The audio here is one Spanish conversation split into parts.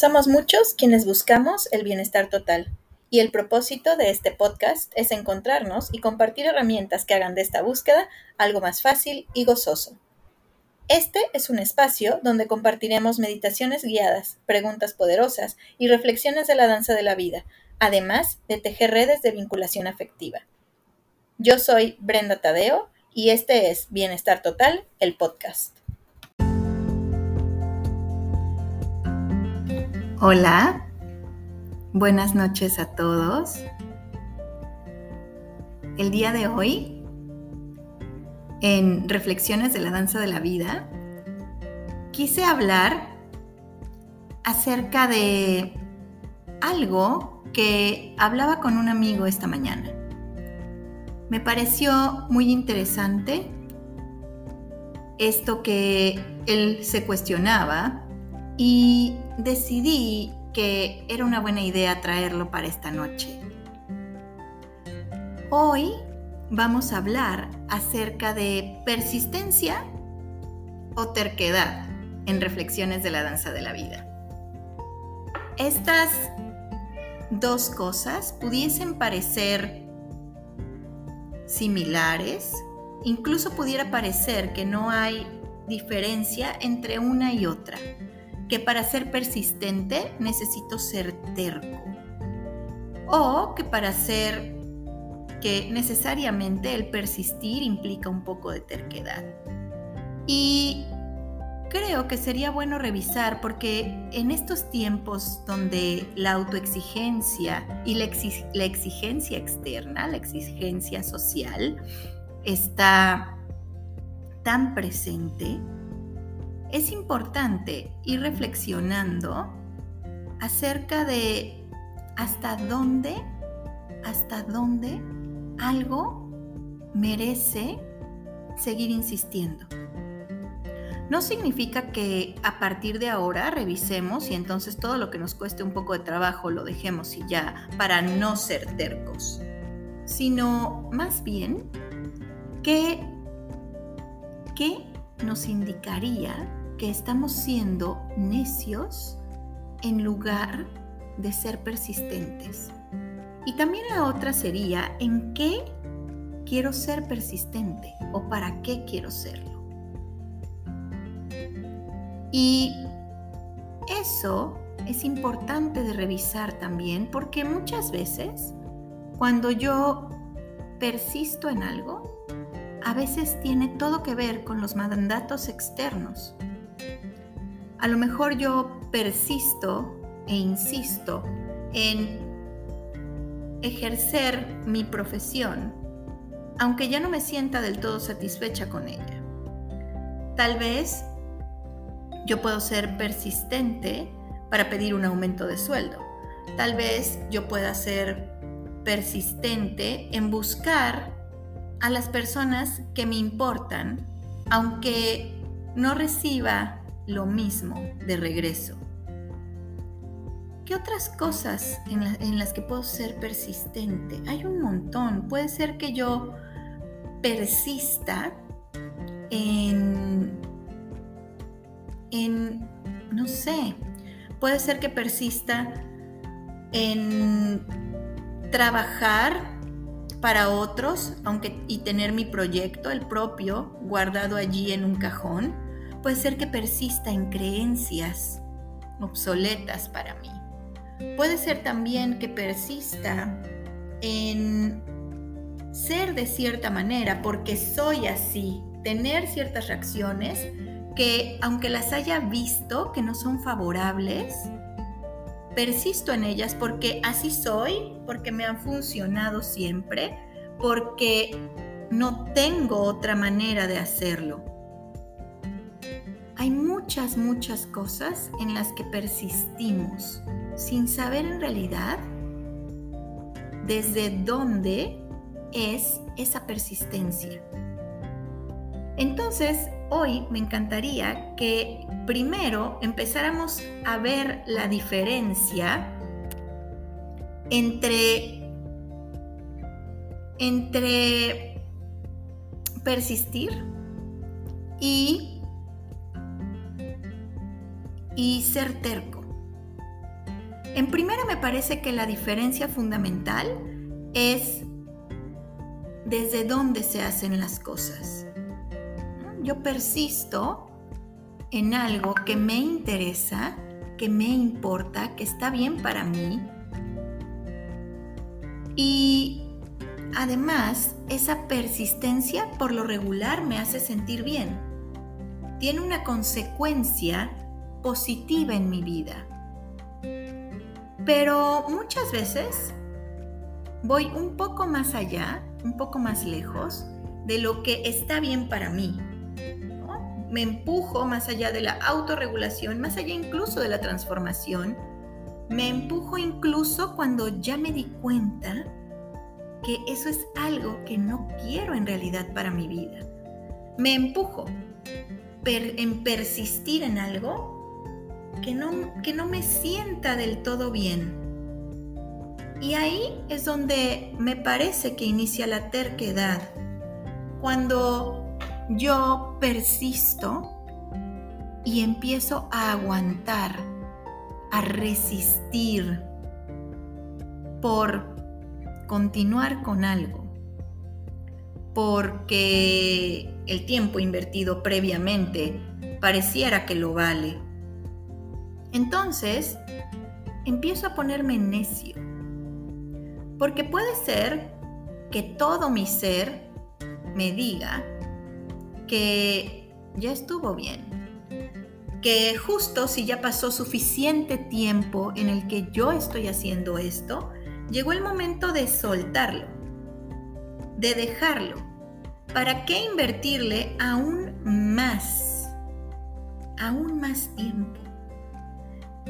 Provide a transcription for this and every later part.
Somos muchos quienes buscamos el bienestar total y el propósito de este podcast es encontrarnos y compartir herramientas que hagan de esta búsqueda algo más fácil y gozoso. Este es un espacio donde compartiremos meditaciones guiadas, preguntas poderosas y reflexiones de la danza de la vida, además de tejer redes de vinculación afectiva. Yo soy Brenda Tadeo y este es Bienestar Total, el podcast. Hola, buenas noches a todos. El día de hoy, en Reflexiones de la Danza de la Vida, quise hablar acerca de algo que hablaba con un amigo esta mañana. Me pareció muy interesante esto que él se cuestionaba y decidí que era una buena idea traerlo para esta noche. Hoy vamos a hablar acerca de persistencia o terquedad en reflexiones de la danza de la vida. Estas dos cosas pudiesen parecer similares, incluso pudiera parecer que no hay diferencia entre una y otra que para ser persistente necesito ser terco. O que para ser que necesariamente el persistir implica un poco de terquedad. Y creo que sería bueno revisar porque en estos tiempos donde la autoexigencia y la, la exigencia externa, la exigencia social, está tan presente, es importante ir reflexionando acerca de hasta dónde, hasta dónde algo merece seguir insistiendo. No significa que a partir de ahora revisemos y entonces todo lo que nos cueste un poco de trabajo lo dejemos y ya para no ser tercos, sino más bien que, que nos indicaría que estamos siendo necios en lugar de ser persistentes. Y también la otra sería en qué quiero ser persistente o para qué quiero serlo. Y eso es importante de revisar también porque muchas veces cuando yo persisto en algo, a veces tiene todo que ver con los mandatos externos a lo mejor yo persisto e insisto en ejercer mi profesión, aunque ya no me sienta del todo satisfecha con ella. Tal vez yo puedo ser persistente para pedir un aumento de sueldo. Tal vez yo pueda ser persistente en buscar a las personas que me importan, aunque no reciba lo mismo de regreso. ¿Qué otras cosas en, las que puedo ser persistente? Hay un montón. Puede ser que yo persista en, en, no sé, puede ser que persista en trabajar para otros, aunque y tener mi proyecto, el propio, guardado allí en un cajón puede ser que persista en creencias obsoletas para mí. Puede ser también que persista en ser de cierta manera porque soy así, tener ciertas reacciones que aunque las haya visto que no son favorables, persisto en ellas porque así soy, porque me han funcionado siempre, porque no tengo otra manera de hacerlo. Muchas, muchas cosas en las que persistimos sin saber en realidad desde dónde es esa persistencia. Entonces, hoy me encantaría que primero empezáramos a ver la diferencia entre, entre persistir y y ser terco. En primera me parece que la diferencia fundamental es desde dónde se hacen las cosas. Yo persisto en algo que me interesa, que me importa, que está bien para mí. Y además, esa persistencia por lo regular me hace sentir bien. Tiene una consecuencia positiva en mi vida. Pero muchas veces voy un poco más allá, un poco más lejos de lo que está bien para mí. Me empujo más allá de la autorregulación, más allá incluso de la transformación. Me empujo incluso cuando ya me di cuenta que eso es algo que no quiero en realidad para mi vida. Me empujo en persistir en algo que no, que no me sienta del todo bien. Y ahí es donde me parece que inicia la terquedad. Cuando yo persisto y empiezo a aguantar, a resistir por continuar con algo, porque el tiempo invertido previamente pareciera que lo vale entonces, empiezo a ponerme necio. Porque puede ser que todo mi ser me diga que ya estuvo bien. Que justo si ya pasó suficiente tiempo en el que yo estoy haciendo esto, llegó el momento de soltarlo, de dejarlo. ¿Para qué invertirle aún más? Aún más tiempo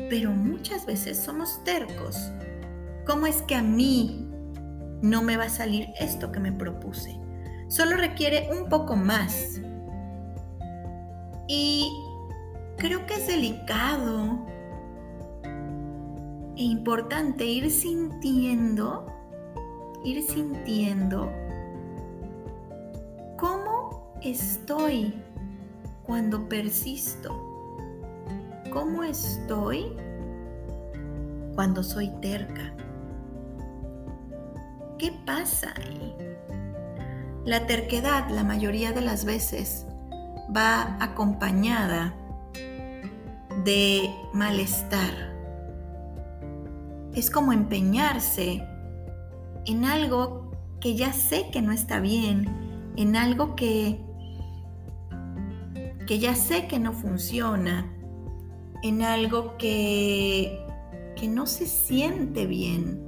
pero muchas veces somos tercos. ¿Cómo es que a mí no me va a salir esto que me propuse? Solo requiere un poco más. Y creo que es delicado e importante ir sintiendo, ir sintiendo cómo estoy cuando persisto cómo estoy cuando soy terca. ¿Qué pasa ahí? La terquedad la mayoría de las veces va acompañada de malestar. Es como empeñarse en algo que ya sé que no está bien, en algo que, que ya sé que no funciona, en algo que, que no se siente bien,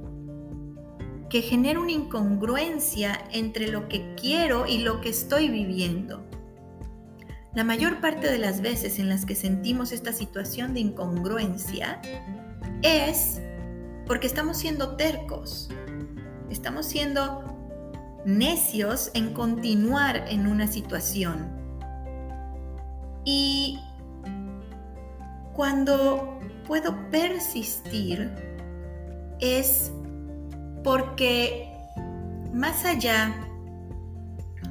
que genera una incongruencia entre lo que quiero y lo que estoy viviendo. La mayor parte de las veces en las que sentimos esta situación de incongruencia es porque estamos siendo tercos, estamos siendo necios en continuar en una situación. Y cuando puedo persistir es porque más allá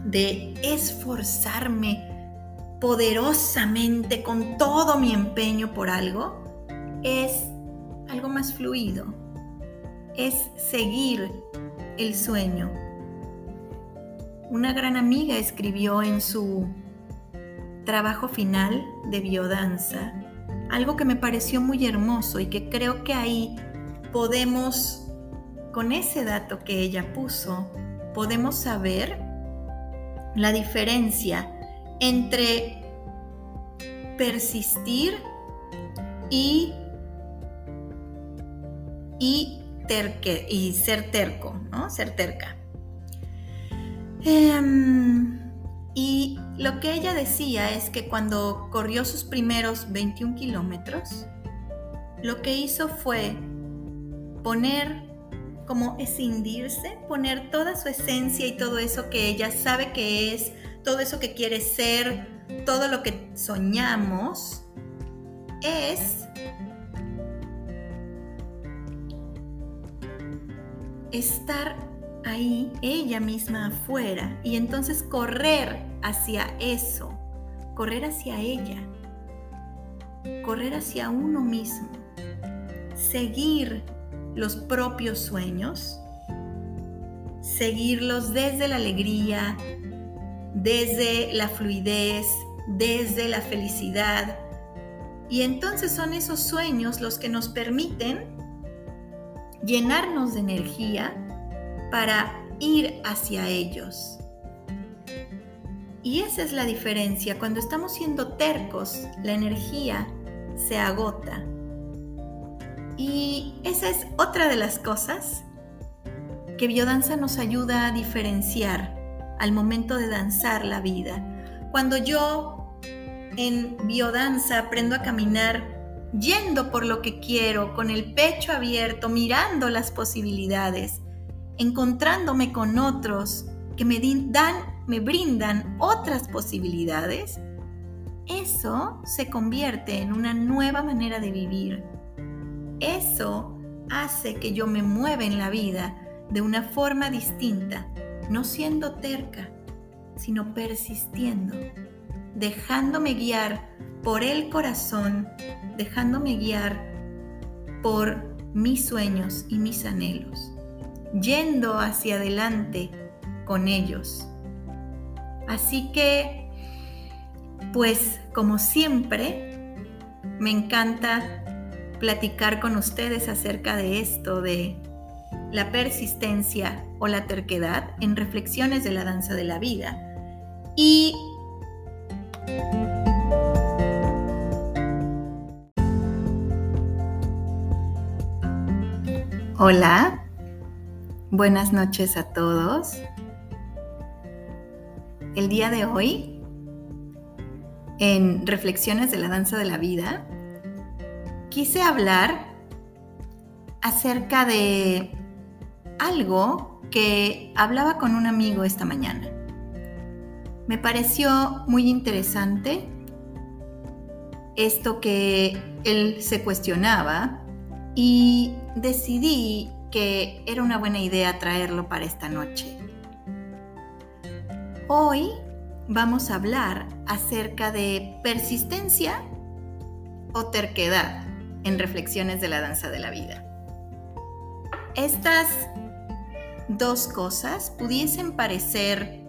de esforzarme poderosamente con todo mi empeño por algo, es algo más fluido, es seguir el sueño. Una gran amiga escribió en su trabajo final de biodanza algo que me pareció muy hermoso y que creo que ahí podemos, con ese dato que ella puso, podemos saber la diferencia entre persistir y, y, y ser terco, ¿no? Ser terca. Em, y lo que ella decía es que cuando corrió sus primeros 21 kilómetros, lo que hizo fue poner, como escindirse, poner toda su esencia y todo eso que ella sabe que es, todo eso que quiere ser, todo lo que soñamos, es estar ahí ella misma afuera y entonces correr hacia eso, correr hacia ella, correr hacia uno mismo, seguir los propios sueños, seguirlos desde la alegría, desde la fluidez, desde la felicidad. Y entonces son esos sueños los que nos permiten llenarnos de energía para ir hacia ellos. Y esa es la diferencia. Cuando estamos siendo tercos, la energía se agota. Y esa es otra de las cosas que biodanza nos ayuda a diferenciar al momento de danzar la vida. Cuando yo en biodanza aprendo a caminar yendo por lo que quiero, con el pecho abierto, mirando las posibilidades, encontrándome con otros que me dan, me brindan otras posibilidades, eso se convierte en una nueva manera de vivir. Eso hace que yo me mueva en la vida de una forma distinta, no siendo terca, sino persistiendo, dejándome guiar por el corazón, dejándome guiar por mis sueños y mis anhelos, yendo hacia adelante con ellos. Así que, pues como siempre, me encanta platicar con ustedes acerca de esto, de la persistencia o la terquedad en reflexiones de la danza de la vida. Y Hola, buenas noches a todos. El día de hoy, en Reflexiones de la Danza de la Vida, quise hablar acerca de algo que hablaba con un amigo esta mañana. Me pareció muy interesante esto que él se cuestionaba y decidí que era una buena idea traerlo para esta noche. Hoy vamos a hablar acerca de persistencia o terquedad en reflexiones de la danza de la vida. Estas dos cosas pudiesen parecer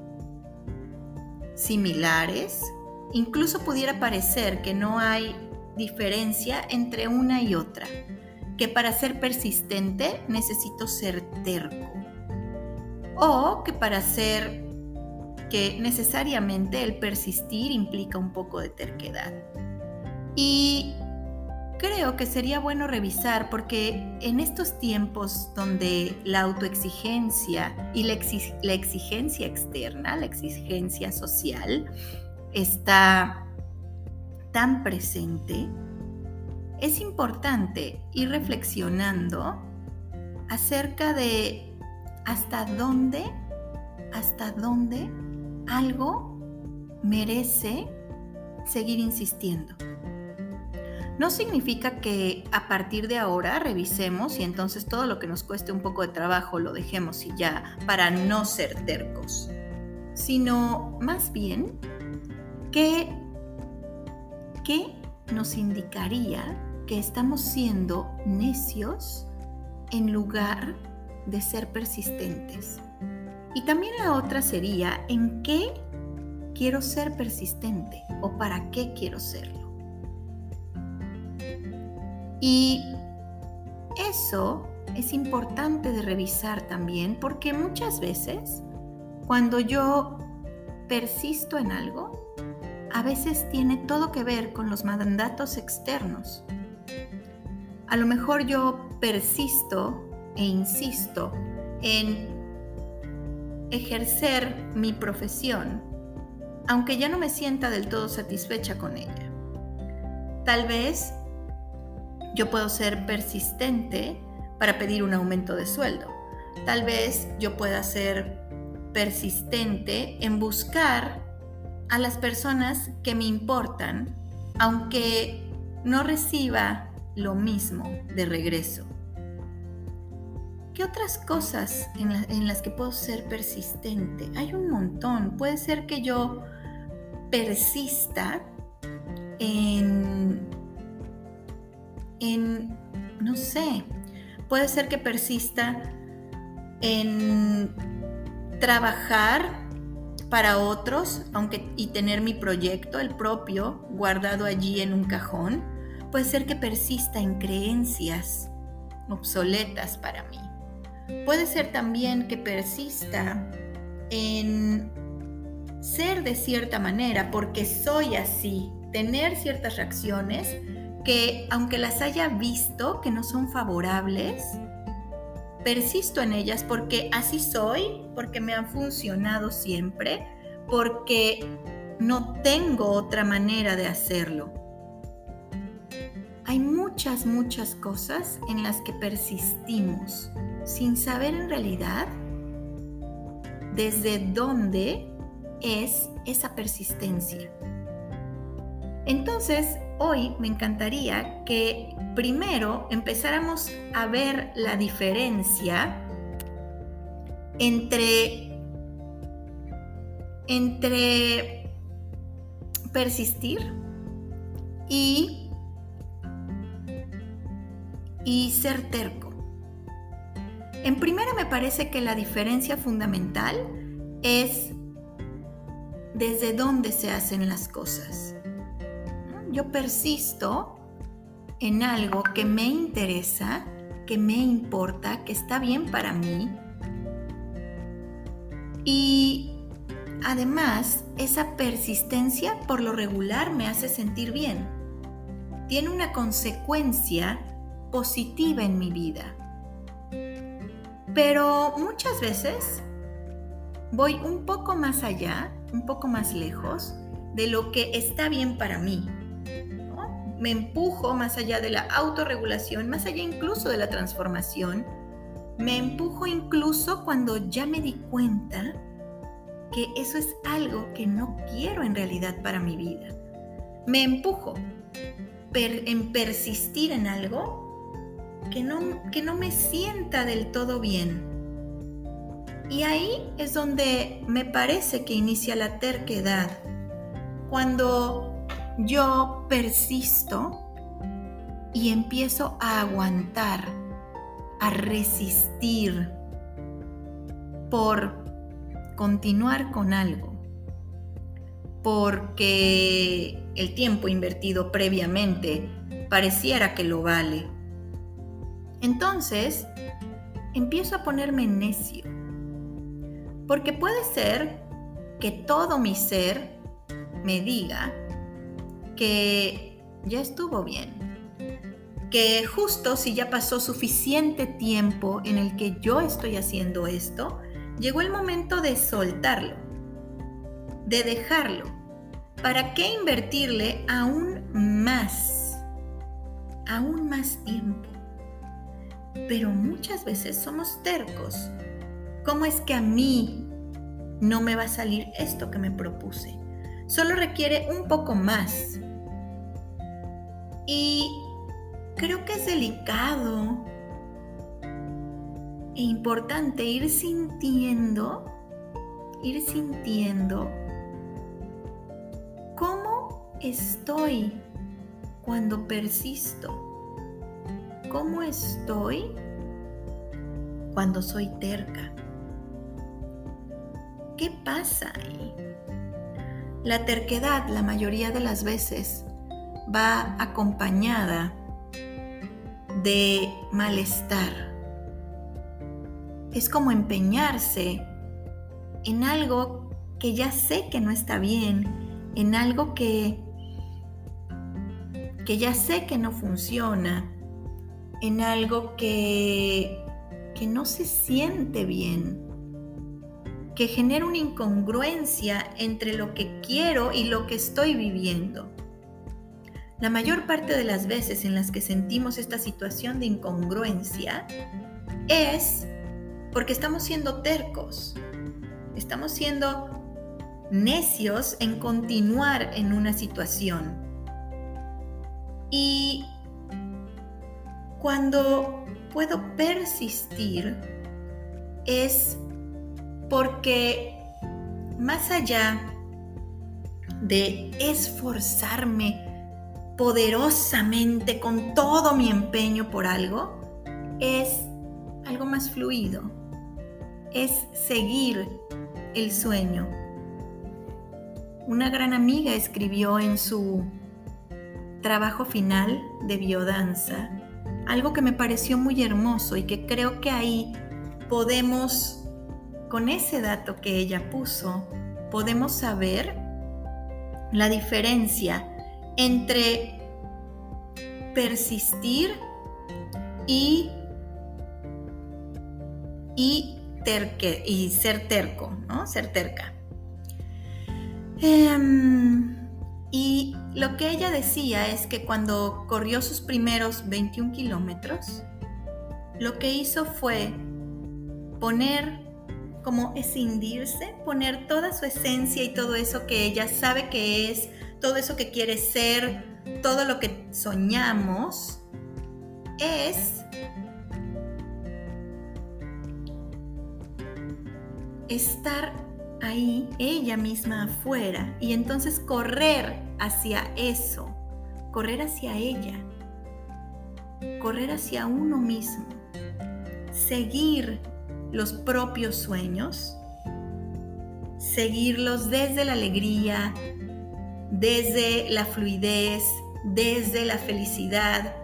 similares, incluso pudiera parecer que no hay diferencia entre una y otra que para ser persistente necesito ser terco. O que para ser que necesariamente el persistir implica un poco de terquedad. Y creo que sería bueno revisar porque en estos tiempos donde la autoexigencia y la, la exigencia externa, la exigencia social, está tan presente, es importante ir reflexionando acerca de hasta dónde, hasta dónde algo merece seguir insistiendo. No significa que a partir de ahora revisemos y entonces todo lo que nos cueste un poco de trabajo lo dejemos y ya para no ser tercos, sino más bien que, que nos indicaría que estamos siendo necios en lugar de ser persistentes. Y también la otra sería en qué quiero ser persistente o para qué quiero serlo. Y eso es importante de revisar también porque muchas veces cuando yo persisto en algo, a veces tiene todo que ver con los mandatos externos a lo mejor yo persisto e insisto en ejercer mi profesión, aunque ya no me sienta del todo satisfecha con ella. Tal vez yo puedo ser persistente para pedir un aumento de sueldo. Tal vez yo pueda ser persistente en buscar a las personas que me importan, aunque no reciba lo mismo de regreso. ¿Qué otras cosas en, las que puedo ser persistente? Hay un montón. Puede ser que yo persista en, en no sé, puede ser que persista en trabajar para otros, aunque y tener mi proyecto, el propio, guardado allí en un cajón, puede ser que persista en creencias obsoletas para mí. Puede ser también que persista en ser de cierta manera porque soy así, tener ciertas reacciones que aunque las haya visto que no son favorables, persisto en ellas porque así soy, porque me han funcionado siempre, porque no tengo otra manera de hacerlo. Hay muchas, muchas cosas en las que persistimos sin saber en realidad desde dónde es esa persistencia. Entonces, hoy me encantaría que primero empezáramos a ver la diferencia entre, entre persistir y, y ser terco. En primera me parece que la diferencia fundamental es desde dónde se hacen las cosas. Yo persisto en algo que me interesa, que me importa, que está bien para mí. Y además, esa persistencia por lo regular me hace sentir bien. Tiene una consecuencia positiva en mi vida. Pero muchas veces voy un poco más allá, un poco más lejos de lo que está bien para mí. Me empujo más allá de la autorregulación, más allá incluso de la transformación. Me empujo incluso cuando ya me di cuenta que eso es algo que no quiero en realidad para mi vida. Me empujo en persistir en algo que no, que no me sienta del todo bien. Y ahí es donde me parece que inicia la terquedad. Cuando yo persisto y empiezo a aguantar, a resistir por continuar con algo, porque el tiempo invertido previamente pareciera que lo vale entonces, empiezo a ponerme necio. Porque puede ser que todo mi ser me diga que ya estuvo bien. Que justo si ya pasó suficiente tiempo en el que yo estoy haciendo esto, llegó el momento de soltarlo, de dejarlo. ¿Para qué invertirle aún más? Aún más tiempo pero muchas veces somos tercos. ¿Cómo es que a mí no me va a salir esto que me propuse? Solo requiere un poco más. Y creo que es delicado e importante ir sintiendo, ir sintiendo cómo estoy cuando persisto cómo estoy cuando soy terca. ¿Qué pasa ahí? La terquedad la mayoría de las veces va acompañada de malestar. Es como empeñarse en algo que ya sé que no está bien, en algo que, que ya sé que no funciona, en algo que, que no se siente bien, que genera una incongruencia entre lo que quiero y lo que estoy viviendo. La mayor parte de las veces en las que sentimos esta situación de incongruencia es porque estamos siendo tercos, estamos siendo necios en continuar en una situación. Y cuando puedo persistir es porque más allá de esforzarme poderosamente con todo mi empeño por algo, es algo más fluido, es seguir el sueño. Una gran amiga escribió en su trabajo final de biodanza algo que me pareció muy hermoso y que creo que ahí podemos, con ese dato que ella puso, podemos saber la diferencia entre persistir y, y, y ser terco, ¿no? Ser terca. Em, y lo que ella decía es que cuando corrió sus primeros 21 kilómetros, lo que hizo fue poner como escindirse, poner toda su esencia y todo eso que ella sabe que es, todo eso que quiere ser, todo lo que soñamos, es estar ahí, ella misma afuera, y entonces correr hacia eso, correr hacia ella, correr hacia uno mismo, seguir los propios sueños, seguirlos desde la alegría, desde la fluidez, desde la felicidad.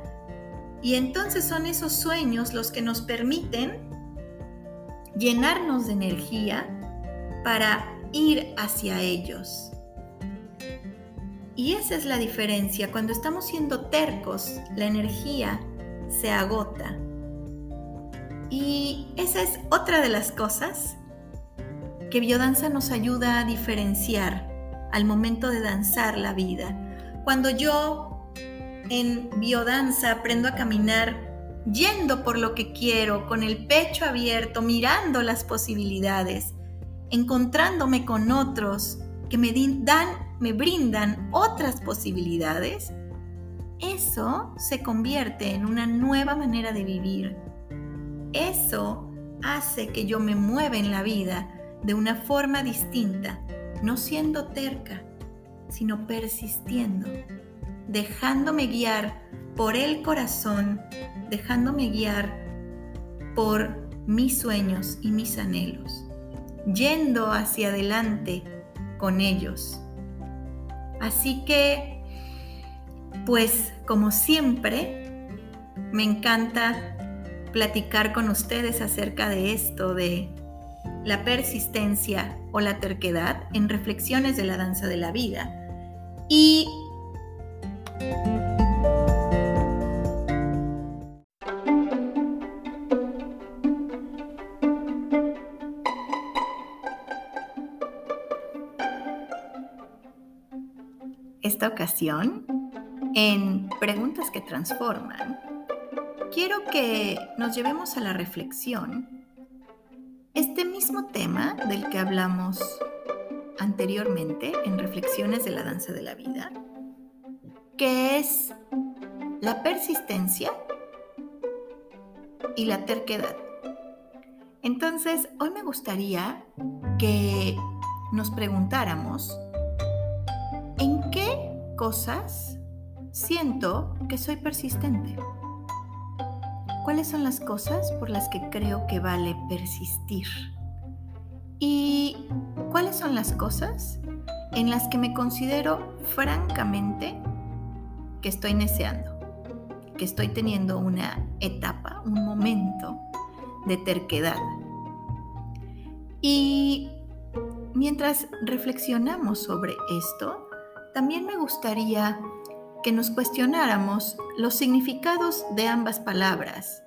Y entonces son esos sueños los que nos permiten llenarnos de energía para ir hacia ellos. Y esa es la diferencia. Cuando estamos siendo tercos, la energía se agota. Y esa es otra de las cosas que biodanza nos ayuda a diferenciar al momento de danzar la vida. Cuando yo en biodanza aprendo a caminar yendo por lo que quiero, con el pecho abierto, mirando las posibilidades, encontrándome con otros que me dan, me brindan otras posibilidades, eso se convierte en una nueva manera de vivir. Eso hace que yo me mueva en la vida de una forma distinta, no siendo terca, sino persistiendo, dejándome guiar por el corazón, dejándome guiar por mis sueños y mis anhelos, yendo hacia adelante con ellos. Así que, pues como siempre, me encanta platicar con ustedes acerca de esto, de la persistencia o la terquedad en reflexiones de la danza de la vida. Y esta ocasión, en Preguntas que Transforman, quiero que nos llevemos a la reflexión este mismo tema del que hablamos anteriormente en Reflexiones de la Danza de la Vida, que es la persistencia y la terquedad. Entonces, hoy me gustaría que nos preguntáramos en qué cosas siento que soy persistente. ¿Cuáles son las cosas por las que creo que vale persistir? ¿Y cuáles son las cosas en las que me considero francamente que estoy neceando? Que estoy teniendo una etapa, un momento de terquedad. Y mientras reflexionamos sobre esto, también me gustaría que nos cuestionáramos los significados de ambas palabras.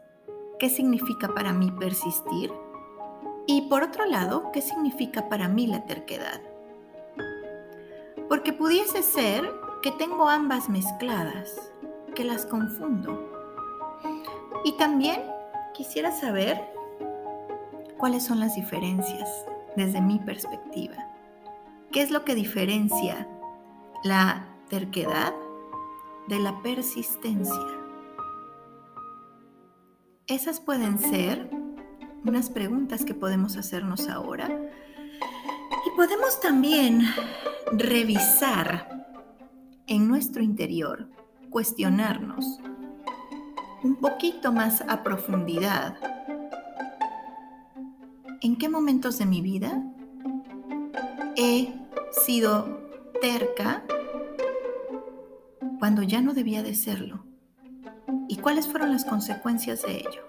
¿Qué significa para mí persistir? Y por otro lado, ¿qué significa para mí la terquedad? Porque pudiese ser que tengo ambas mezcladas, que las confundo. Y también quisiera saber cuáles son las diferencias desde mi perspectiva. ¿Qué es lo que diferencia la terquedad de la persistencia. Esas pueden ser unas preguntas que podemos hacernos ahora y podemos también revisar en nuestro interior cuestionarnos un poquito más a profundidad en qué momentos de mi vida he sido terca cuando ya no debía de serlo y cuáles fueron las consecuencias de ello.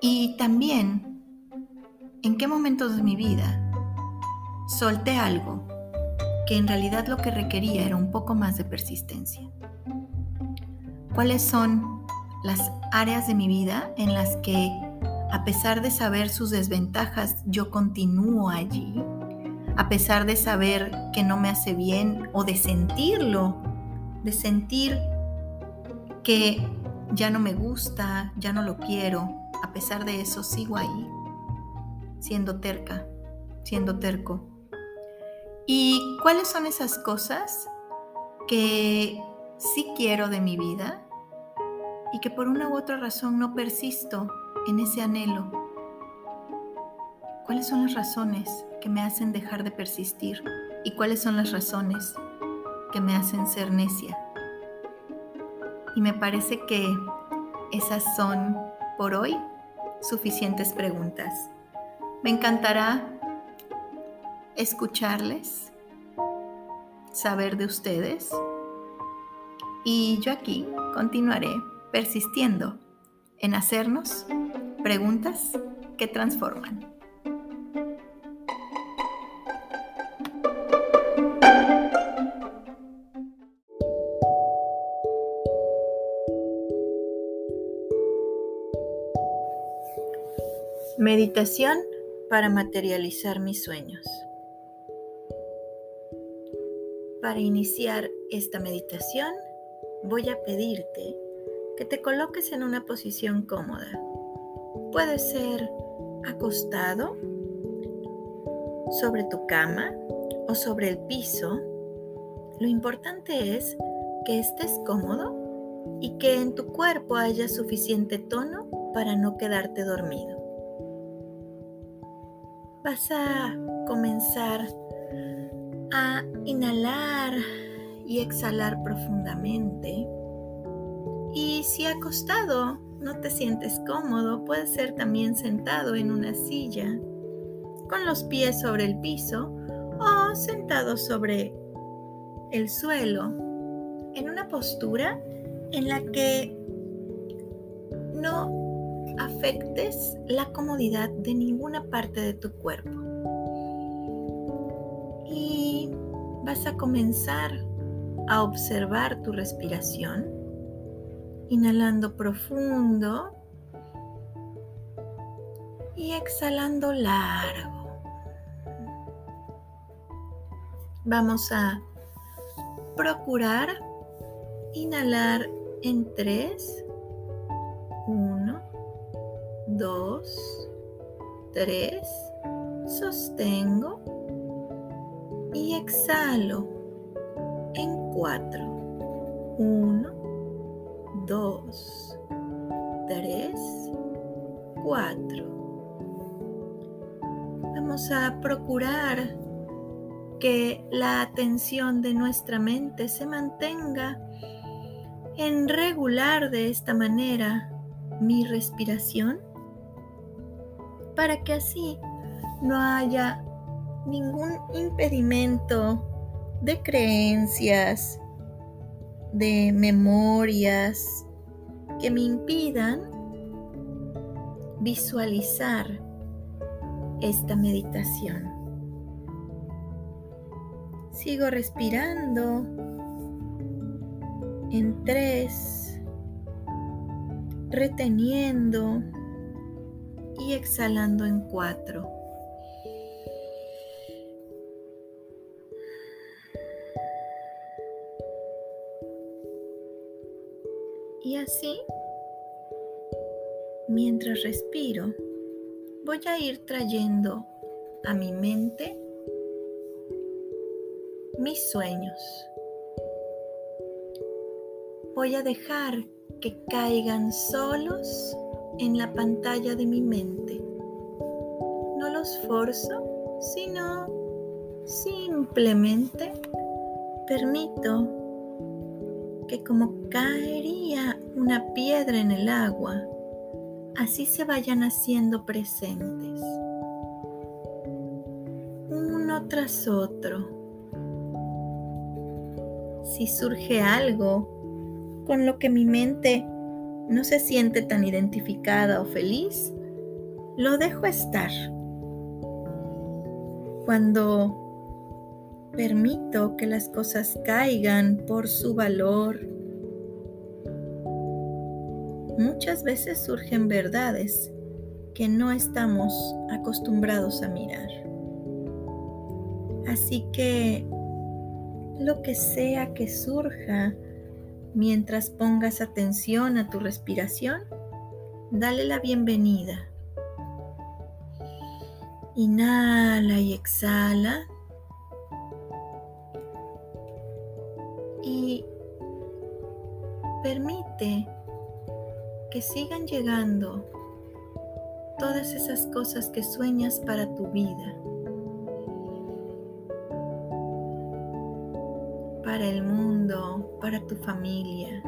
Y también en qué momentos de mi vida solté algo que en realidad lo que requería era un poco más de persistencia. ¿Cuáles son las áreas de mi vida en las que, a pesar de saber sus desventajas, yo continúo allí? A pesar de saber que no me hace bien o de sentirlo, de sentir que ya no me gusta, ya no lo quiero, a pesar de eso sigo ahí, siendo terca, siendo terco. ¿Y cuáles son esas cosas que sí quiero de mi vida y que por una u otra razón no persisto en ese anhelo? ¿Cuáles son las razones que me hacen dejar de persistir? ¿Y cuáles son las razones que me hacen ser necia? Y me parece que esas son por hoy suficientes preguntas. Me encantará escucharles, saber de ustedes y yo aquí continuaré persistiendo en hacernos preguntas que transforman. Meditación para materializar mis sueños. Para iniciar esta meditación, voy a pedirte que te coloques en una posición cómoda. Puede ser acostado, sobre tu cama o sobre el piso. Lo importante es que estés cómodo y que en tu cuerpo haya suficiente tono para no quedarte dormido. Vas a comenzar a inhalar y exhalar profundamente. Y si acostado no te sientes cómodo, puede ser también sentado en una silla, con los pies sobre el piso o sentado sobre el suelo, en una postura en la que no afectes la comodidad de ninguna parte de tu cuerpo. Y vas a comenzar a observar tu respiración, inhalando profundo y exhalando largo. Vamos a procurar inhalar en tres dos, tres, sostengo y exhalo en cuatro. Uno, dos, tres, cuatro. Vamos a procurar que la atención de nuestra mente se mantenga en regular de esta manera mi respiración para que así no haya ningún impedimento de creencias, de memorias que me impidan visualizar esta meditación. Sigo respirando en tres, reteniendo y exhalando en cuatro. Y así, mientras respiro, voy a ir trayendo a mi mente mis sueños. Voy a dejar que caigan solos en la pantalla de mi mente. No los forzo, sino simplemente permito que como caería una piedra en el agua, así se vayan haciendo presentes, uno tras otro. Si surge algo con lo que mi mente no se siente tan identificada o feliz, lo dejo estar. Cuando permito que las cosas caigan por su valor, muchas veces surgen verdades que no estamos acostumbrados a mirar. Así que lo que sea que surja mientras pongas atención a tu respiración, dale la bienvenida. Inhala y exhala. Y permite que sigan llegando todas esas cosas que sueñas para tu vida, para el mundo, para tu familia,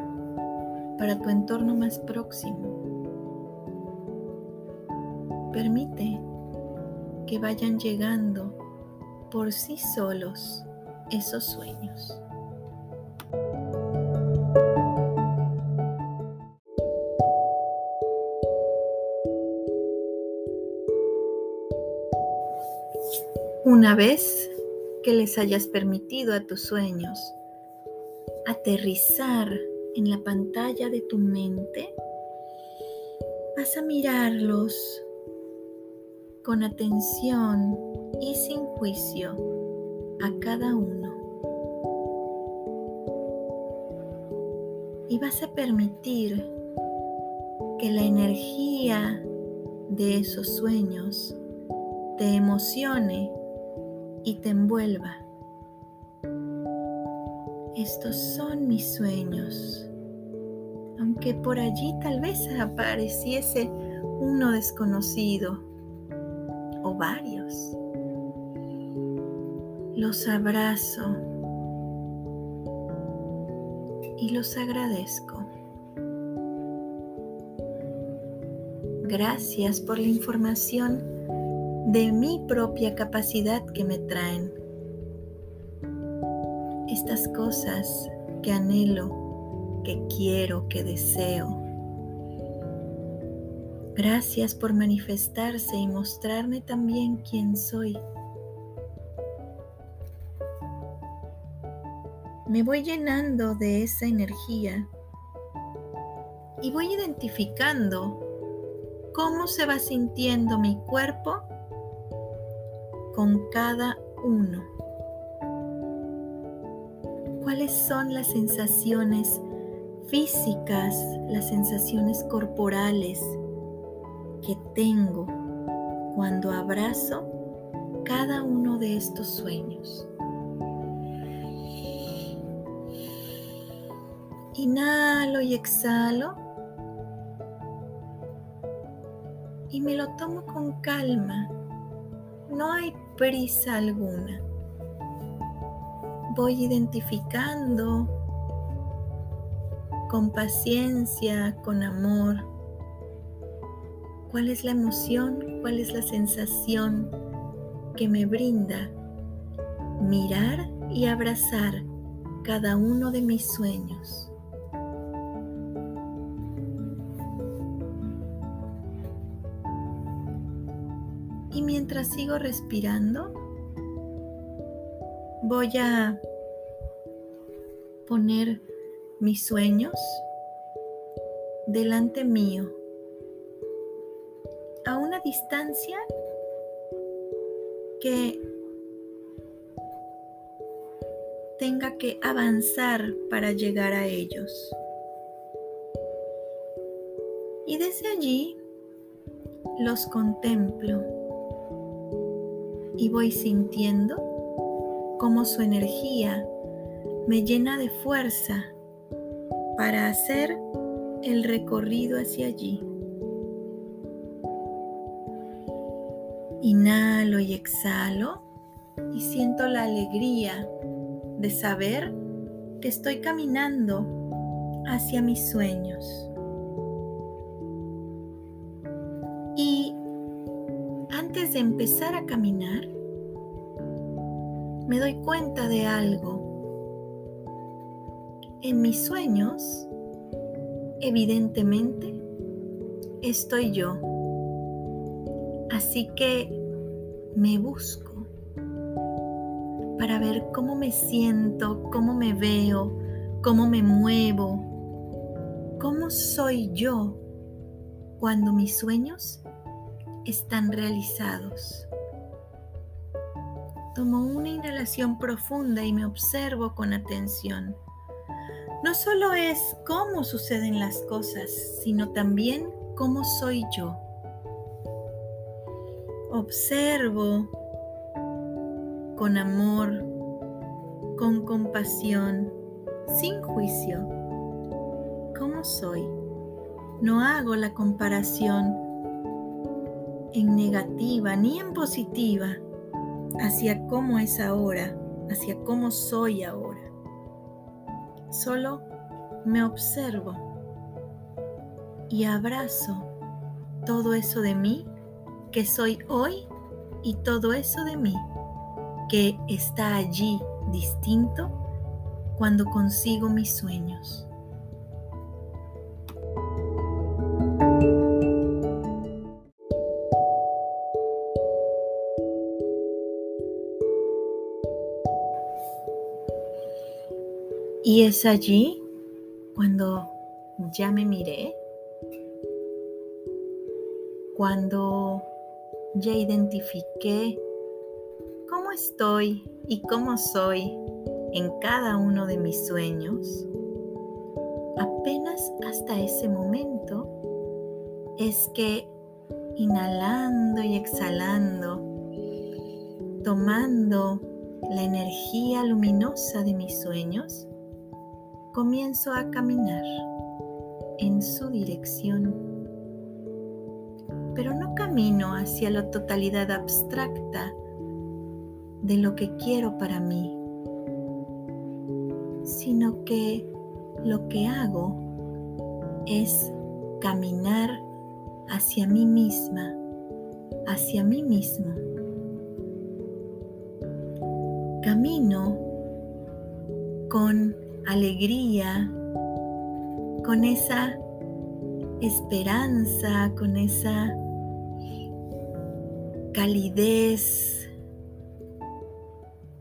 para tu entorno más próximo. Permite que vayan llegando por sí solos esos sueños. Una vez que les hayas permitido a tus sueños aterrizar en la pantalla de tu mente, vas a mirarlos con atención y sin juicio a cada uno. Y vas a permitir que la energía de esos sueños te emocione y te envuelva. Estos son mis sueños, aunque por allí tal vez apareciese uno desconocido o varios. Los abrazo y los agradezco. Gracias por la información de mi propia capacidad que me traen. Estas cosas que anhelo, que quiero, que deseo. Gracias por manifestarse y mostrarme también quién soy. Me voy llenando de esa energía y voy identificando cómo se va sintiendo mi cuerpo con cada uno. ¿Cuáles son las sensaciones físicas, las sensaciones corporales que tengo cuando abrazo cada uno de estos sueños? Inhalo y exhalo y me lo tomo con calma. No hay prisa alguna. Voy identificando con paciencia, con amor, cuál es la emoción, cuál es la sensación que me brinda mirar y abrazar cada uno de mis sueños. Sigo respirando, voy a poner mis sueños delante mío, a una distancia que tenga que avanzar para llegar a ellos. Y desde allí los contemplo y voy sintiendo cómo su energía me llena de fuerza para hacer el recorrido hacia allí. Inhalo y exhalo y siento la alegría de saber que estoy caminando hacia mis sueños. De empezar a caminar, me doy cuenta de algo. En mis sueños, evidentemente, estoy yo. Así que me busco para ver cómo me siento, cómo me veo, cómo me muevo, cómo soy yo cuando mis sueños están realizados. Tomo una inhalación profunda y me observo con atención. No solo es cómo suceden las cosas, sino también cómo soy yo. Observo con amor, con compasión, sin juicio. ¿Cómo soy? No hago la comparación en negativa ni en positiva hacia cómo es ahora, hacia cómo soy ahora. Solo me observo y abrazo todo eso de mí que soy hoy y todo eso de mí que está allí distinto cuando consigo mis sueños. Y es allí cuando ya me miré, cuando ya identifiqué cómo estoy y cómo soy en cada uno de mis sueños, apenas hasta ese momento es que inhalando y exhalando, tomando la energía luminosa de mis sueños, comienzo a caminar en su dirección. Pero no camino hacia la totalidad abstracta de lo que quiero para mí, sino que lo que hago es caminar hacia mí misma, hacia mí mismo. Camino con alegría, con esa esperanza, con esa calidez,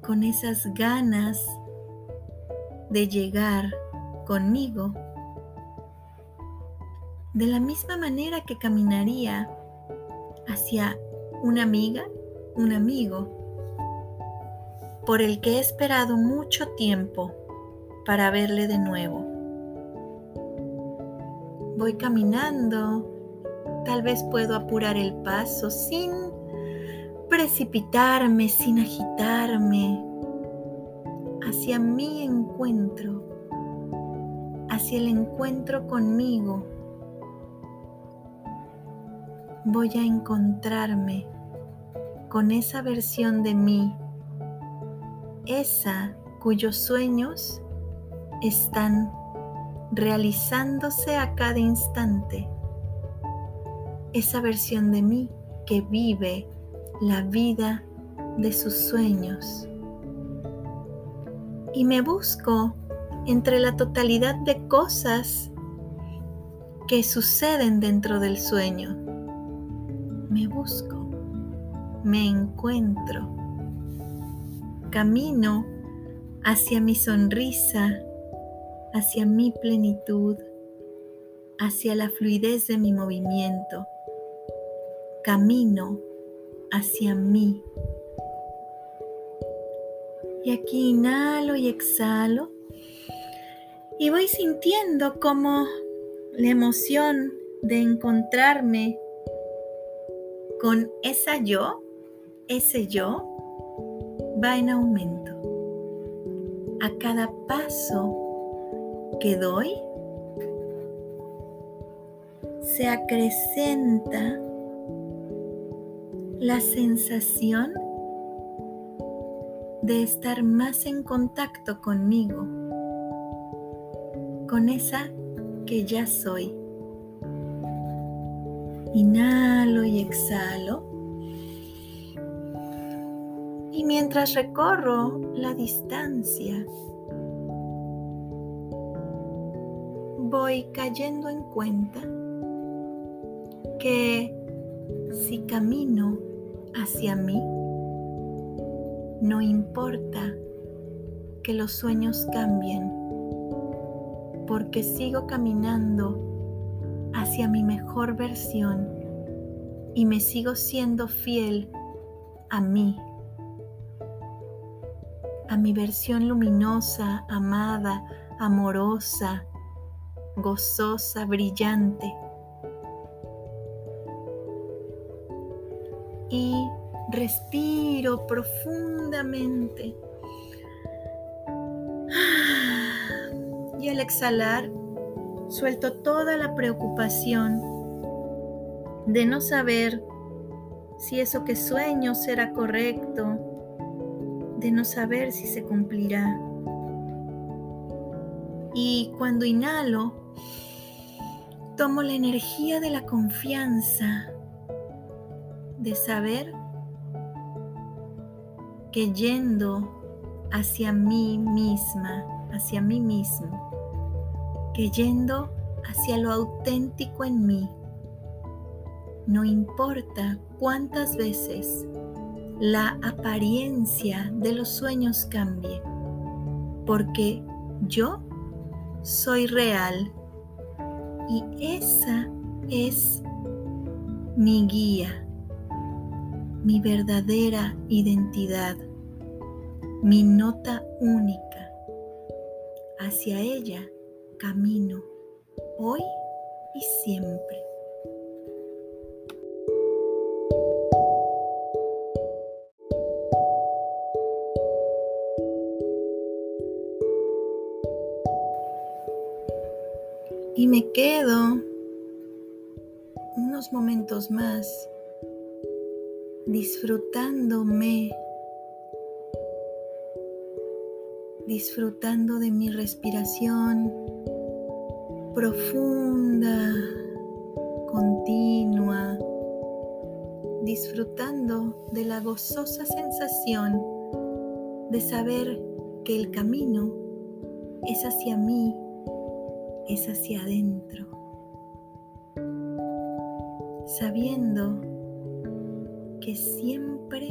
con esas ganas de llegar conmigo, de la misma manera que caminaría hacia una amiga, un amigo, por el que he esperado mucho tiempo para verle de nuevo. Voy caminando, tal vez puedo apurar el paso sin precipitarme, sin agitarme, hacia mi encuentro, hacia el encuentro conmigo. Voy a encontrarme con esa versión de mí, esa cuyos sueños están realizándose a cada instante, esa versión de mí que vive la vida de sus sueños y me busco entre la totalidad de cosas que suceden dentro del sueño. Me busco, me encuentro, camino hacia mi sonrisa, hacia mi plenitud, hacia la fluidez de mi movimiento. Camino hacia mí y aquí inhalo y exhalo. Y voy sintiendo como la emoción de encontrarme con esa yo, ese yo, va en aumento. A cada paso que doy, se acrecenta la sensación de estar más en contacto conmigo, con esa que ya soy. Inhalo y exhalo. Y mientras recorro la distancia, voy cayendo en cuenta que si camino hacia mí, no importa que los sueños cambien, porque sigo caminando hacia mi mejor versión y me sigo siendo fiel a mí, a mi versión luminosa, amada, amorosa, gozosa, brillante. Y respiro profundamente. Y al exhalar, suelto toda la preocupación de no saber si eso que sueño será correcto, de no saber si se cumplirá. Y cuando inhalo, tomo la energía de la confianza, de saber que yendo hacia mí misma, hacia mí mismo, que yendo hacia lo auténtico en mí, no importa cuántas veces la apariencia de los sueños cambie, porque yo soy real y esa es mi guía, mi verdadera identidad, mi nota única. Hacia ella camino hoy y siempre. Me quedo unos momentos más disfrutándome, disfrutando de mi respiración profunda, continua, disfrutando de la gozosa sensación de saber que el camino es hacia mí es hacia adentro, sabiendo que siempre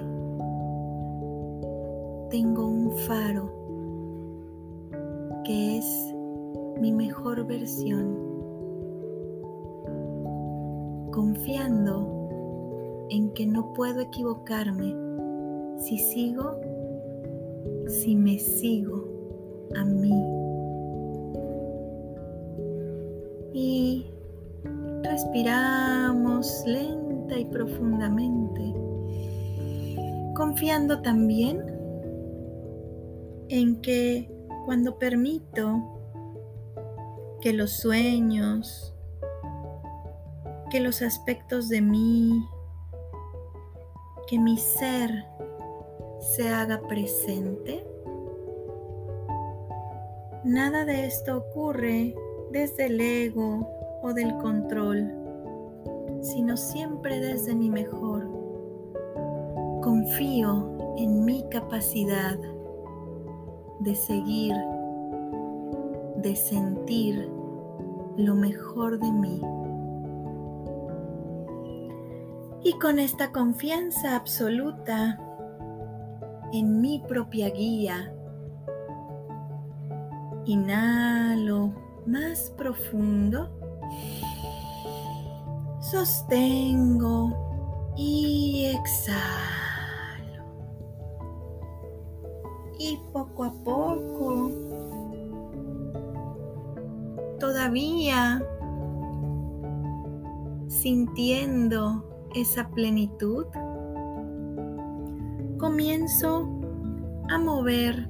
tengo un faro que es mi mejor versión, confiando en que no puedo equivocarme si sigo, si me sigo a mí. Y respiramos lenta y profundamente, confiando también en que cuando permito que los sueños, que los aspectos de mí, que mi ser se haga presente, nada de esto ocurre desde el ego o del control, sino siempre desde mi mejor. Confío en mi capacidad de seguir, de sentir lo mejor de mí. Y con esta confianza absoluta en mi propia guía, inhalo más profundo. Sostengo y exhalo. Y poco a poco, todavía sintiendo esa plenitud, comienzo a mover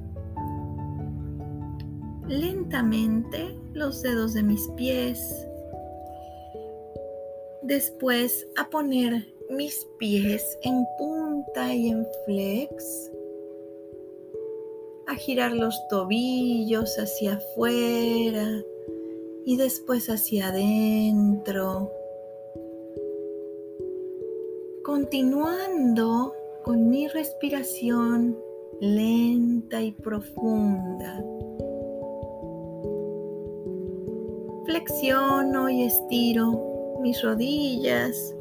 lentamente los dedos de mis pies. Después a poner mis pies en punta y en flex. A girar los tobillos hacia afuera, y después hacia adentro. Continuando con mi respiración lenta y profunda. Flexiono y estiro mis rodillas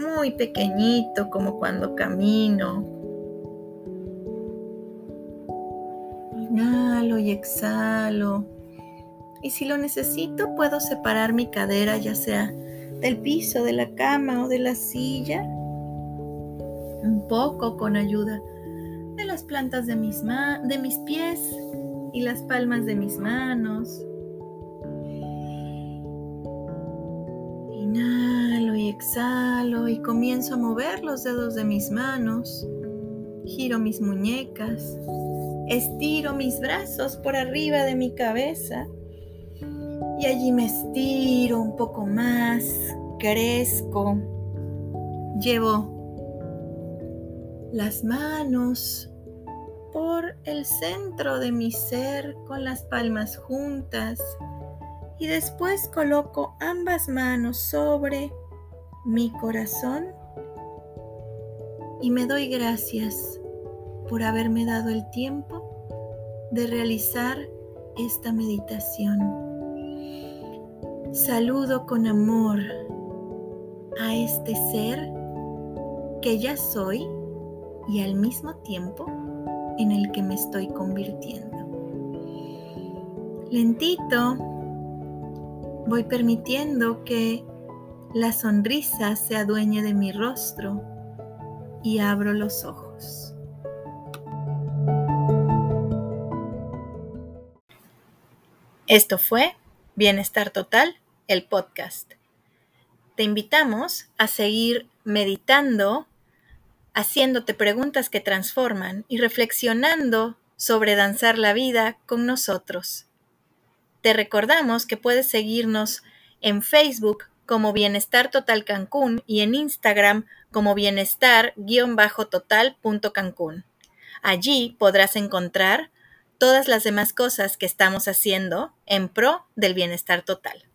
muy pequeñito como cuando camino. Inhalo y exhalo. Y si lo necesito, puedo separar mi cadera ya sea del piso, de la cama o de la silla. Un poco con ayuda de las plantas de mis, de mis pies y las palmas de mis manos. Exhalo y comienzo a mover los dedos de mis manos. Giro mis muñecas. Estiro mis brazos por arriba de mi cabeza. Y allí me estiro un poco más. Crezco. Llevo las manos por el centro de mi ser con las palmas juntas y después coloco ambas manos sobre mi corazón y me doy gracias por haberme dado el tiempo de realizar esta meditación. Saludo con amor a este ser que ya soy y al mismo tiempo en el que me estoy convirtiendo. Lentito Voy permitiendo que la sonrisa se adueñe de mi rostro y abro los ojos. Esto fue Bienestar Total, el podcast. Te invitamos a seguir meditando, haciéndote preguntas que transforman y reflexionando sobre danzar la vida con nosotros. Te recordamos que puedes seguirnos en Facebook como Bienestar Total Cancún y en Instagram como bienestar-total.cancún. Allí podrás encontrar todas las demás cosas que estamos haciendo en pro del bienestar total.